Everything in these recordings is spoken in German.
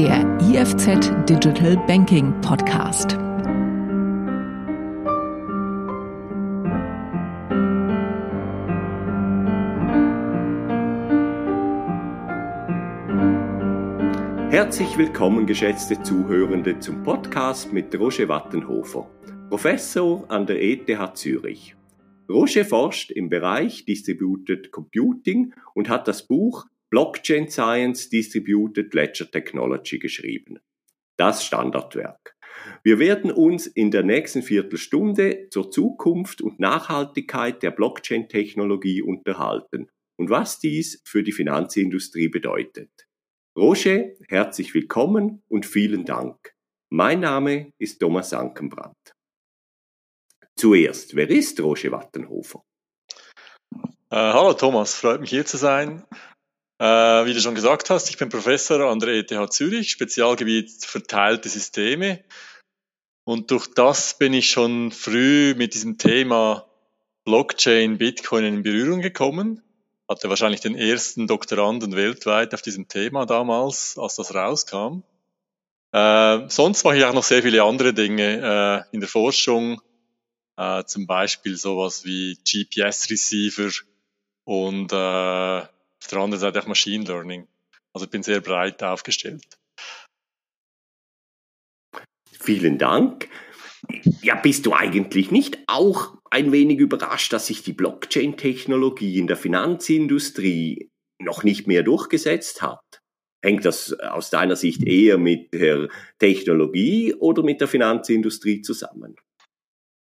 der IFZ Digital Banking Podcast. Herzlich willkommen, geschätzte Zuhörende, zum Podcast mit Roger Wattenhofer, Professor an der ETH Zürich. Roger forscht im Bereich Distributed Computing und hat das Buch Blockchain Science Distributed Ledger Technology geschrieben. Das Standardwerk. Wir werden uns in der nächsten Viertelstunde zur Zukunft und Nachhaltigkeit der Blockchain-Technologie unterhalten und was dies für die Finanzindustrie bedeutet. Roger, herzlich willkommen und vielen Dank. Mein Name ist Thomas Ankenbrandt. Zuerst, wer ist Roger Wattenhofer? Äh, hallo Thomas, freut mich hier zu sein. Äh, wie du schon gesagt hast, ich bin Professor an der ETH Zürich, Spezialgebiet verteilte Systeme. Und durch das bin ich schon früh mit diesem Thema Blockchain, Bitcoin in Berührung gekommen. Hatte wahrscheinlich den ersten Doktoranden weltweit auf diesem Thema damals, als das rauskam. Äh, sonst mache ich auch noch sehr viele andere Dinge äh, in der Forschung, äh, zum Beispiel sowas wie GPS-Receiver und äh, auf der anderen Seite auch Machine Learning. Also ich bin sehr breit aufgestellt. Vielen Dank. Ja, bist du eigentlich nicht auch ein wenig überrascht, dass sich die Blockchain-Technologie in der Finanzindustrie noch nicht mehr durchgesetzt hat? Hängt das aus deiner Sicht eher mit der Technologie oder mit der Finanzindustrie zusammen?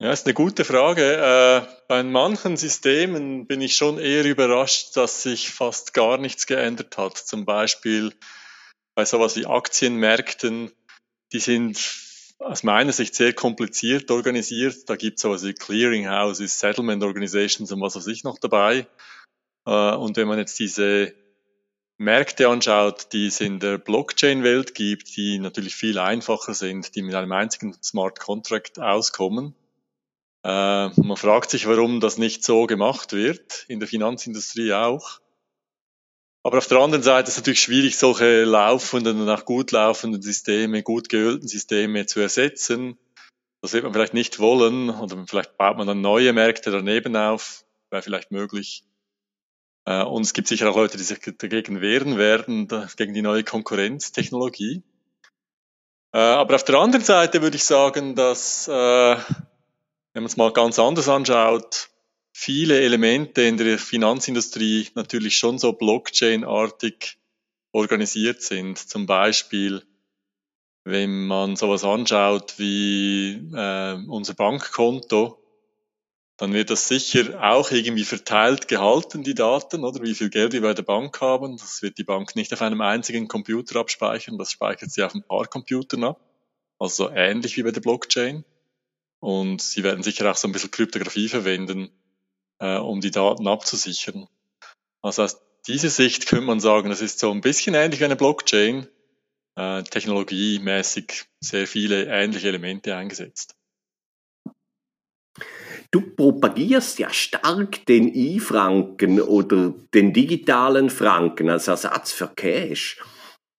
Ja, ist eine gute Frage. Äh, bei manchen Systemen bin ich schon eher überrascht, dass sich fast gar nichts geändert hat. Zum Beispiel bei sowas wie Aktienmärkten, die sind aus meiner Sicht sehr kompliziert organisiert. Da gibt es sowas wie Clearinghouses, Settlement Organizations und was weiß ich noch dabei. Äh, und wenn man jetzt diese Märkte anschaut, die es in der Blockchain-Welt gibt, die natürlich viel einfacher sind, die mit einem einzigen Smart Contract auskommen, äh, man fragt sich, warum das nicht so gemacht wird, in der Finanzindustrie auch. Aber auf der anderen Seite ist es natürlich schwierig, solche laufenden und auch gut laufenden Systeme, gut geölten Systeme zu ersetzen. Das wird man vielleicht nicht wollen oder vielleicht baut man dann neue Märkte daneben auf, wäre vielleicht möglich. Äh, und es gibt sicher auch Leute, die sich dagegen wehren werden, gegen die neue Konkurrenztechnologie. Äh, aber auf der anderen Seite würde ich sagen, dass wenn man es mal ganz anders anschaut, viele Elemente in der Finanzindustrie natürlich schon so Blockchain-artig organisiert sind. Zum Beispiel, wenn man sowas anschaut wie äh, unser Bankkonto, dann wird das sicher auch irgendwie verteilt gehalten, die Daten, oder wie viel Geld wir bei der Bank haben. Das wird die Bank nicht auf einem einzigen Computer abspeichern, das speichert sie auf ein paar Computern ab. Also ähnlich wie bei der Blockchain. Und sie werden sicher auch so ein bisschen Kryptographie verwenden, äh, um die Daten abzusichern. Also aus dieser Sicht könnte man sagen, das ist so ein bisschen ähnlich wie eine Blockchain, äh, technologiemäßig sehr viele ähnliche Elemente eingesetzt. Du propagierst ja stark den E-Franken oder den digitalen Franken als Ersatz für Cash.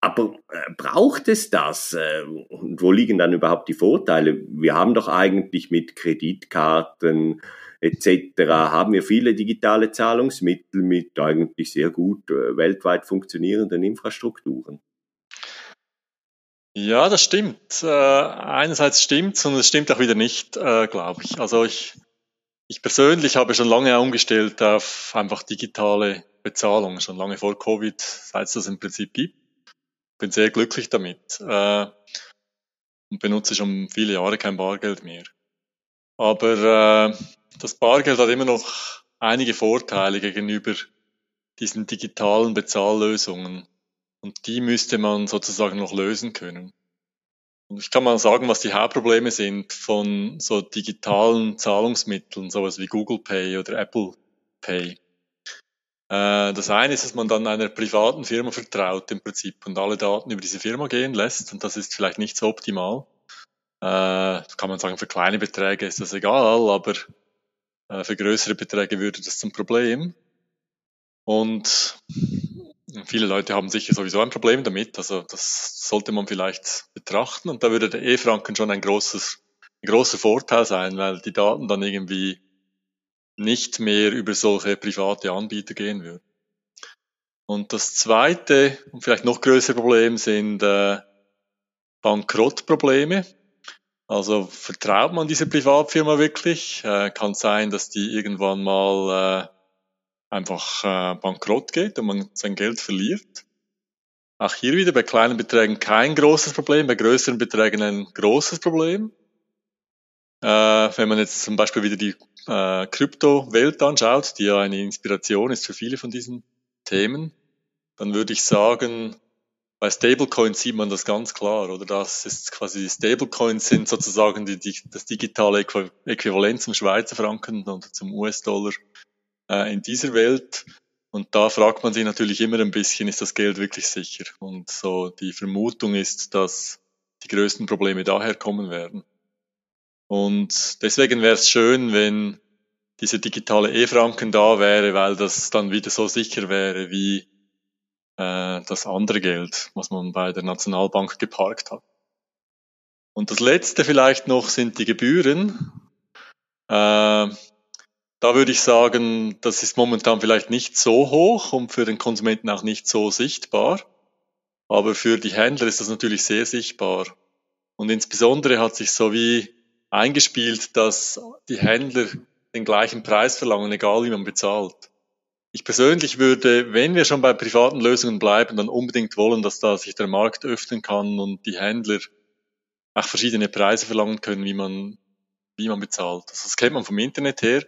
Aber äh, braucht es das? Äh, und wo liegen dann überhaupt die Vorteile? Wir haben doch eigentlich mit Kreditkarten etc. haben wir viele digitale Zahlungsmittel mit eigentlich sehr gut äh, weltweit funktionierenden Infrastrukturen. Ja, das stimmt. Einerseits stimmt und es stimmt auch wieder nicht, glaube ich. Also ich, ich persönlich habe schon lange umgestellt auf einfach digitale Bezahlung, schon lange vor Covid, seit es das im Prinzip gibt bin sehr glücklich damit äh, und benutze schon viele Jahre kein Bargeld mehr. Aber äh, das Bargeld hat immer noch einige Vorteile gegenüber diesen digitalen Bezahllösungen. Und die müsste man sozusagen noch lösen können. Und ich kann mal sagen, was die Hauptprobleme sind von so digitalen Zahlungsmitteln, sowas wie Google Pay oder Apple Pay. Äh, das eine ist, dass man dann einer privaten Firma vertraut im Prinzip und alle Daten über diese Firma gehen lässt und das ist vielleicht nicht so optimal. Äh, kann man sagen, für kleine Beträge ist das egal, aber äh, für größere Beträge würde das zum Problem. Und viele Leute haben sicher sowieso ein Problem damit, also das sollte man vielleicht betrachten und da würde der E-Franken schon ein großes, ein großer Vorteil sein, weil die Daten dann irgendwie nicht mehr über solche private Anbieter gehen würden. Und das zweite und vielleicht noch größere Problem sind äh, Bankrottprobleme. Also vertraut man dieser Privatfirma wirklich? Äh, kann sein, dass die irgendwann mal äh, einfach äh, bankrott geht und man sein Geld verliert. Auch hier wieder bei kleinen Beträgen kein großes Problem, bei größeren Beträgen ein großes Problem. Äh, wenn man jetzt zum Beispiel wieder die äh, Kryptowelt anschaut, die ja eine Inspiration ist für viele von diesen Themen, dann würde ich sagen, bei Stablecoins sieht man das ganz klar, oder? Das ist quasi Stablecoins sind sozusagen die, die, das digitale Äquivalent zum Schweizer Franken oder zum US-Dollar äh, in dieser Welt. Und da fragt man sich natürlich immer ein bisschen, ist das Geld wirklich sicher? Und so die Vermutung ist, dass die größten Probleme daher kommen werden. Und deswegen wäre es schön, wenn diese digitale E-Franken da wäre, weil das dann wieder so sicher wäre wie äh, das andere Geld, was man bei der Nationalbank geparkt hat. Und das letzte vielleicht noch sind die Gebühren. Äh, da würde ich sagen, das ist momentan vielleicht nicht so hoch und für den Konsumenten auch nicht so sichtbar. Aber für die Händler ist das natürlich sehr sichtbar. Und insbesondere hat sich so wie eingespielt, dass die Händler den gleichen Preis verlangen, egal wie man bezahlt. Ich persönlich würde, wenn wir schon bei privaten Lösungen bleiben, dann unbedingt wollen, dass da sich der Markt öffnen kann und die Händler auch verschiedene Preise verlangen können, wie man, wie man bezahlt. Also das kennt man vom Internet her,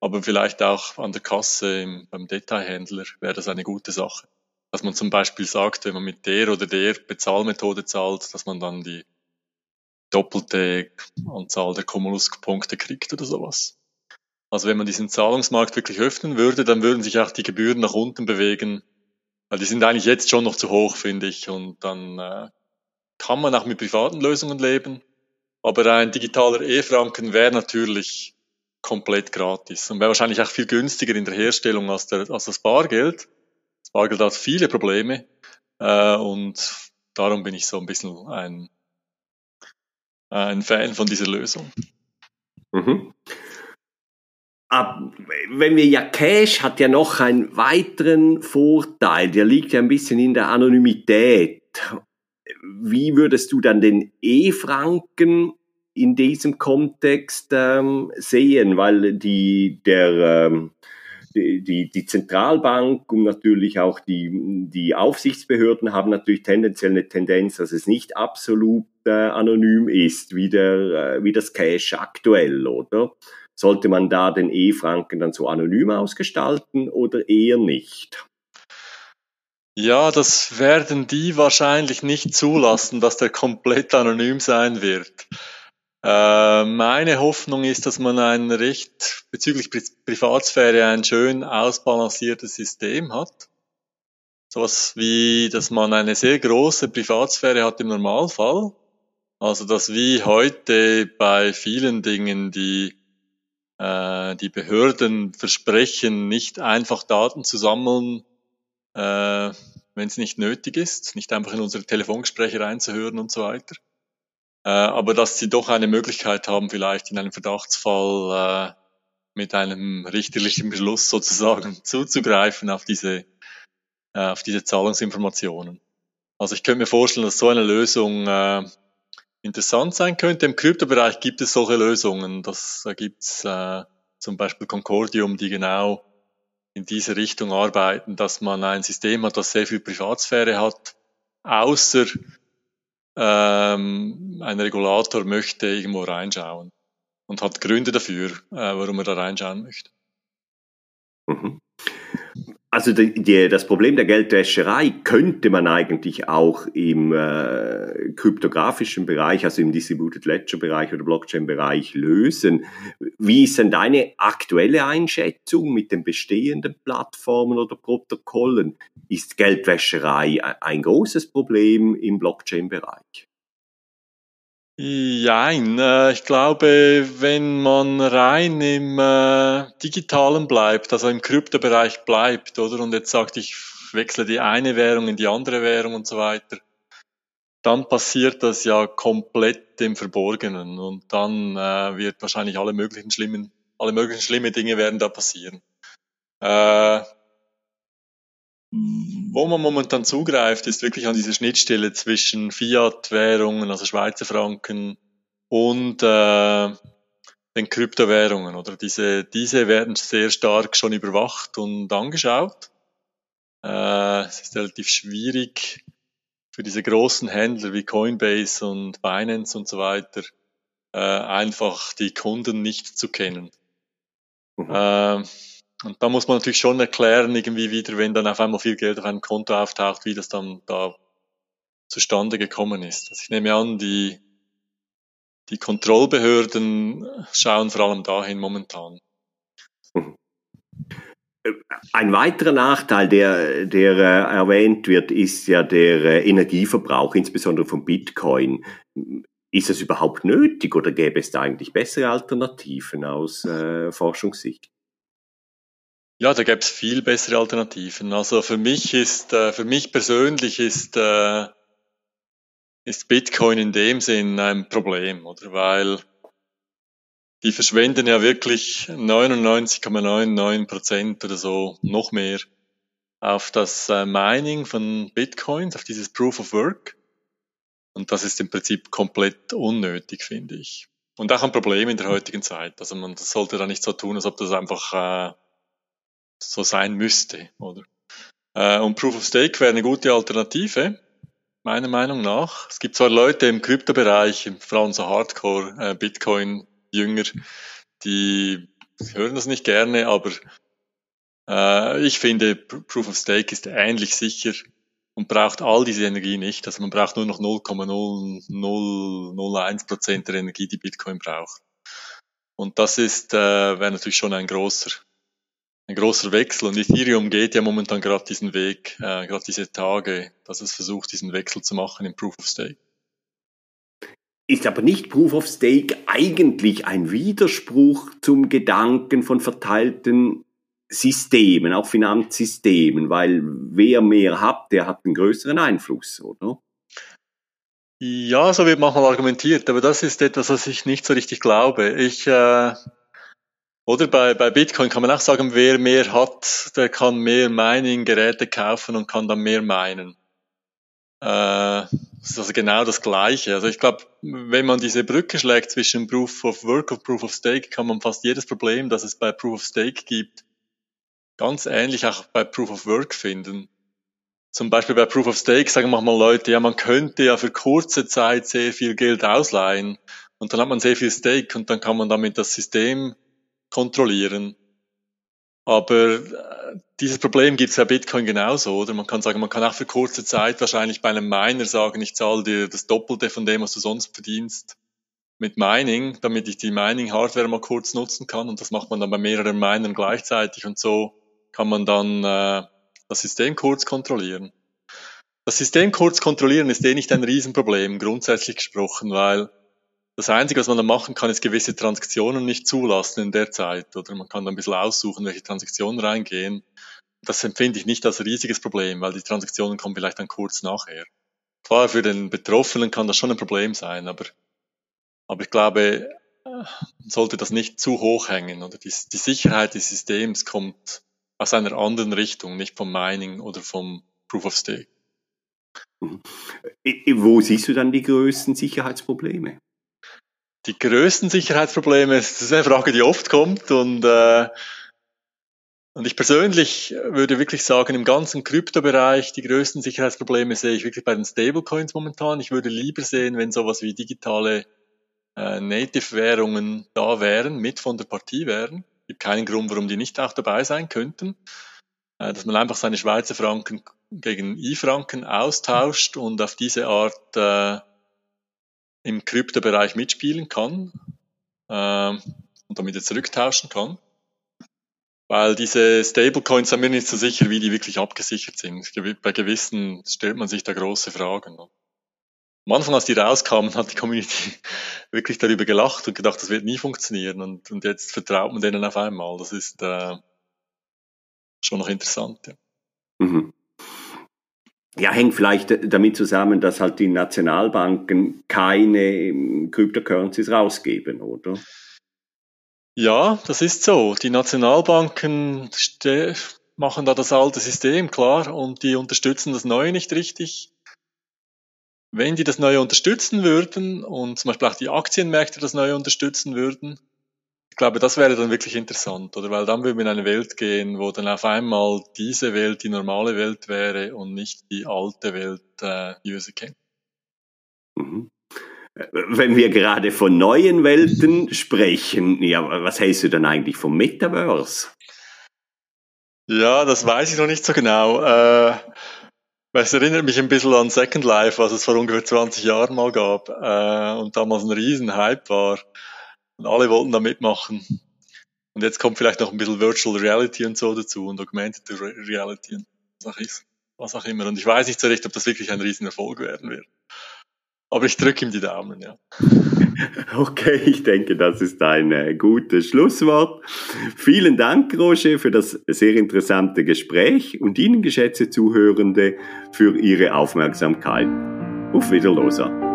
aber vielleicht auch an der Kasse im, beim Detailhändler wäre das eine gute Sache. Dass man zum Beispiel sagt, wenn man mit der oder der Bezahlmethode zahlt, dass man dann die doppelte Anzahl der Cumulus-Punkte kriegt oder sowas. Also wenn man diesen Zahlungsmarkt wirklich öffnen würde, dann würden sich auch die Gebühren nach unten bewegen. Weil die sind eigentlich jetzt schon noch zu hoch, finde ich. Und dann äh, kann man auch mit privaten Lösungen leben. Aber ein digitaler E-Franken wäre natürlich komplett gratis und wäre wahrscheinlich auch viel günstiger in der Herstellung als, der, als das Bargeld. Das Bargeld hat viele Probleme äh, und darum bin ich so ein bisschen ein, ein Fan von dieser Lösung. Mhm wenn wir ja Cash hat ja noch einen weiteren Vorteil, der liegt ja ein bisschen in der Anonymität. Wie würdest du dann den E-Franken in diesem Kontext ähm, sehen? Weil die, der, ähm, die, die Zentralbank und natürlich auch die, die Aufsichtsbehörden haben natürlich tendenziell eine Tendenz, dass es nicht absolut äh, anonym ist, wie, der, äh, wie das Cash aktuell, oder? Sollte man da den E-Franken dann so anonym ausgestalten oder eher nicht? Ja, das werden die wahrscheinlich nicht zulassen, dass der komplett anonym sein wird. Äh, meine Hoffnung ist, dass man ein recht bezüglich Pri Privatsphäre ein schön ausbalanciertes System hat. Sowas wie, dass man eine sehr große Privatsphäre hat im Normalfall. Also, dass wie heute bei vielen Dingen die äh, die Behörden versprechen, nicht einfach Daten zu sammeln, äh, wenn es nicht nötig ist, nicht einfach in unsere Telefongespräche reinzuhören und so weiter. Äh, aber dass sie doch eine Möglichkeit haben, vielleicht in einem Verdachtsfall äh, mit einem richterlichen Beschluss sozusagen zuzugreifen auf diese, äh, auf diese Zahlungsinformationen. Also ich könnte mir vorstellen, dass so eine Lösung äh, interessant sein könnte. Im Kryptobereich gibt es solche Lösungen. Das, da gibt's äh, zum Beispiel Concordium, die genau in diese Richtung arbeiten, dass man ein System hat, das sehr viel Privatsphäre hat, außer ähm, ein Regulator möchte irgendwo reinschauen und hat Gründe dafür, äh, warum er da reinschauen möchte. Mhm. Also die, die, das Problem der Geldwäscherei könnte man eigentlich auch im äh, kryptografischen Bereich, also im Distributed Ledger Bereich oder Blockchain Bereich lösen. Wie ist denn deine aktuelle Einschätzung mit den bestehenden Plattformen oder Protokollen? Ist Geldwäscherei ein großes Problem im Blockchain Bereich? Jein, äh, ich glaube, wenn man rein im äh, Digitalen bleibt, also im Kryptobereich bleibt, oder? Und jetzt sagt, ich wechsle die eine Währung in die andere Währung und so weiter, dann passiert das ja komplett im Verborgenen und dann äh, wird wahrscheinlich alle möglichen schlimmen, alle möglichen schlimme Dinge werden da passieren. Äh, wo man momentan zugreift, ist wirklich an diese Schnittstelle zwischen Fiat-Währungen, also Schweizer Franken und äh, den Kryptowährungen. Oder diese, diese werden sehr stark schon überwacht und angeschaut. Äh, es ist relativ schwierig für diese großen Händler wie Coinbase und Binance und so weiter, äh, einfach die Kunden nicht zu kennen. Mhm. Äh, und da muss man natürlich schon erklären, irgendwie wieder, wenn dann auf einmal viel Geld auf einem Konto auftaucht, wie das dann da zustande gekommen ist. Also ich nehme an, die, die Kontrollbehörden schauen vor allem dahin momentan. Mhm. Ein weiterer Nachteil, der, der äh, erwähnt wird, ist ja der äh, Energieverbrauch, insbesondere von Bitcoin. Ist das überhaupt nötig oder gäbe es da eigentlich bessere Alternativen aus äh, Forschungssicht? Ja, da gäbe es viel bessere Alternativen. Also für mich ist, äh, für mich persönlich ist, äh, ist Bitcoin in dem Sinn ein Problem, oder? Weil die verschwenden ja wirklich 99,99 Prozent oder so, noch mehr, auf das äh, Mining von Bitcoins, auf dieses Proof of Work. Und das ist im Prinzip komplett unnötig, finde ich. Und auch ein Problem in der heutigen Zeit. Also man sollte da nicht so tun, als ob das einfach äh, so sein müsste, oder? Äh, und Proof of Stake wäre eine gute Alternative, meiner Meinung nach. Es gibt zwar Leute im Kryptobereich, vor allem so Hardcore äh, Bitcoin-Jünger, die hören das nicht gerne, aber äh, ich finde, Proof of Stake ist ähnlich sicher und braucht all diese Energie nicht. Also man braucht nur noch 0,0001 Prozent der Energie, die Bitcoin braucht. Und das ist, äh, wäre natürlich schon ein großer ein großer Wechsel und Ethereum geht ja momentan gerade diesen Weg, äh, gerade diese Tage, dass es versucht, diesen Wechsel zu machen im Proof of Stake. Ist aber nicht Proof of Stake eigentlich ein Widerspruch zum Gedanken von verteilten Systemen, auch Finanzsystemen, weil wer mehr hat, der hat einen größeren Einfluss, oder? Ja, so wird manchmal argumentiert, aber das ist etwas, was ich nicht so richtig glaube. Ich äh, oder bei, bei Bitcoin kann man auch sagen, wer mehr hat, der kann mehr Mining-Geräte kaufen und kann dann mehr minen. Äh, das ist also genau das Gleiche. Also ich glaube, wenn man diese Brücke schlägt zwischen Proof of Work und Proof of Stake, kann man fast jedes Problem, das es bei Proof of Stake gibt, ganz ähnlich auch bei Proof of Work finden. Zum Beispiel bei Proof of Stake sagen manchmal Leute, ja, man könnte ja für kurze Zeit sehr viel Geld ausleihen und dann hat man sehr viel Stake und dann kann man damit das System kontrollieren. Aber äh, dieses Problem gibt es bei Bitcoin genauso, oder? Man kann sagen, man kann auch für kurze Zeit wahrscheinlich bei einem Miner sagen, ich zahle dir das Doppelte von dem, was du sonst verdienst mit Mining, damit ich die Mining-Hardware mal kurz nutzen kann. Und das macht man dann bei mehreren Minern gleichzeitig und so kann man dann äh, das System kurz kontrollieren. Das System kurz kontrollieren ist eh nicht ein Riesenproblem, grundsätzlich gesprochen, weil das Einzige, was man da machen kann, ist gewisse Transaktionen nicht zulassen in der Zeit. Oder man kann da ein bisschen aussuchen, welche Transaktionen reingehen. Das empfinde ich nicht als riesiges Problem, weil die Transaktionen kommen vielleicht dann kurz nachher. Klar, für den Betroffenen kann das schon ein Problem sein, aber, aber ich glaube, man sollte das nicht zu hoch hängen. Oder die, die Sicherheit des Systems kommt aus einer anderen Richtung, nicht vom Mining oder vom Proof of Stake. Mhm. Wo siehst du dann die größten Sicherheitsprobleme? Die größten Sicherheitsprobleme, das ist eine Frage, die oft kommt und, äh, und ich persönlich würde wirklich sagen, im ganzen Kryptobereich, die größten Sicherheitsprobleme sehe ich wirklich bei den Stablecoins momentan. Ich würde lieber sehen, wenn sowas wie digitale äh, Native-Währungen da wären, mit von der Partie wären. Es gibt keinen Grund, warum die nicht auch dabei sein könnten. Äh, dass man einfach seine Schweizer Franken gegen I-Franken austauscht und auf diese Art äh, im Kryptobereich mitspielen kann äh, und damit jetzt zurücktauschen kann. Weil diese Stablecoins sind mir nicht so sicher, wie die wirklich abgesichert sind. Bei gewissen stellt man sich da große Fragen. Am Anfang, als die rauskamen, hat die Community wirklich darüber gelacht und gedacht, das wird nie funktionieren. Und, und jetzt vertraut man denen auf einmal. Das ist äh, schon noch interessant. Ja. Mhm. Ja, hängt vielleicht damit zusammen, dass halt die Nationalbanken keine ähm, Cryptocurrencies rausgeben, oder? Ja, das ist so. Die Nationalbanken machen da das alte System, klar, und die unterstützen das neue nicht richtig. Wenn die das neue unterstützen würden und zum Beispiel auch die Aktienmärkte das neue unterstützen würden, ich glaube, das wäre dann wirklich interessant, oder? Weil dann würden wir in eine Welt gehen, wo dann auf einmal diese Welt die normale Welt wäre und nicht die alte Welt, äh, wie wir sie kennen. Mhm. Wenn wir gerade von neuen Welten sprechen, ja, was hältst du dann eigentlich vom Metaverse? Ja, das weiß ich noch nicht so genau. Äh, es erinnert mich ein bisschen an Second Life, was es vor ungefähr 20 Jahren mal gab äh, und damals ein Riesenhype war. Und alle wollten da mitmachen. Und jetzt kommt vielleicht noch ein bisschen Virtual Reality und so dazu und Augmented Reality und was auch immer. Und ich weiß nicht so recht, ob das wirklich ein Riesenerfolg werden wird. Aber ich drücke ihm die Daumen, ja. Okay, ich denke, das ist ein äh, gutes Schlusswort. Vielen Dank, Roger, für das sehr interessante Gespräch und Ihnen, geschätzte Zuhörende, für Ihre Aufmerksamkeit. Auf Wiederloser.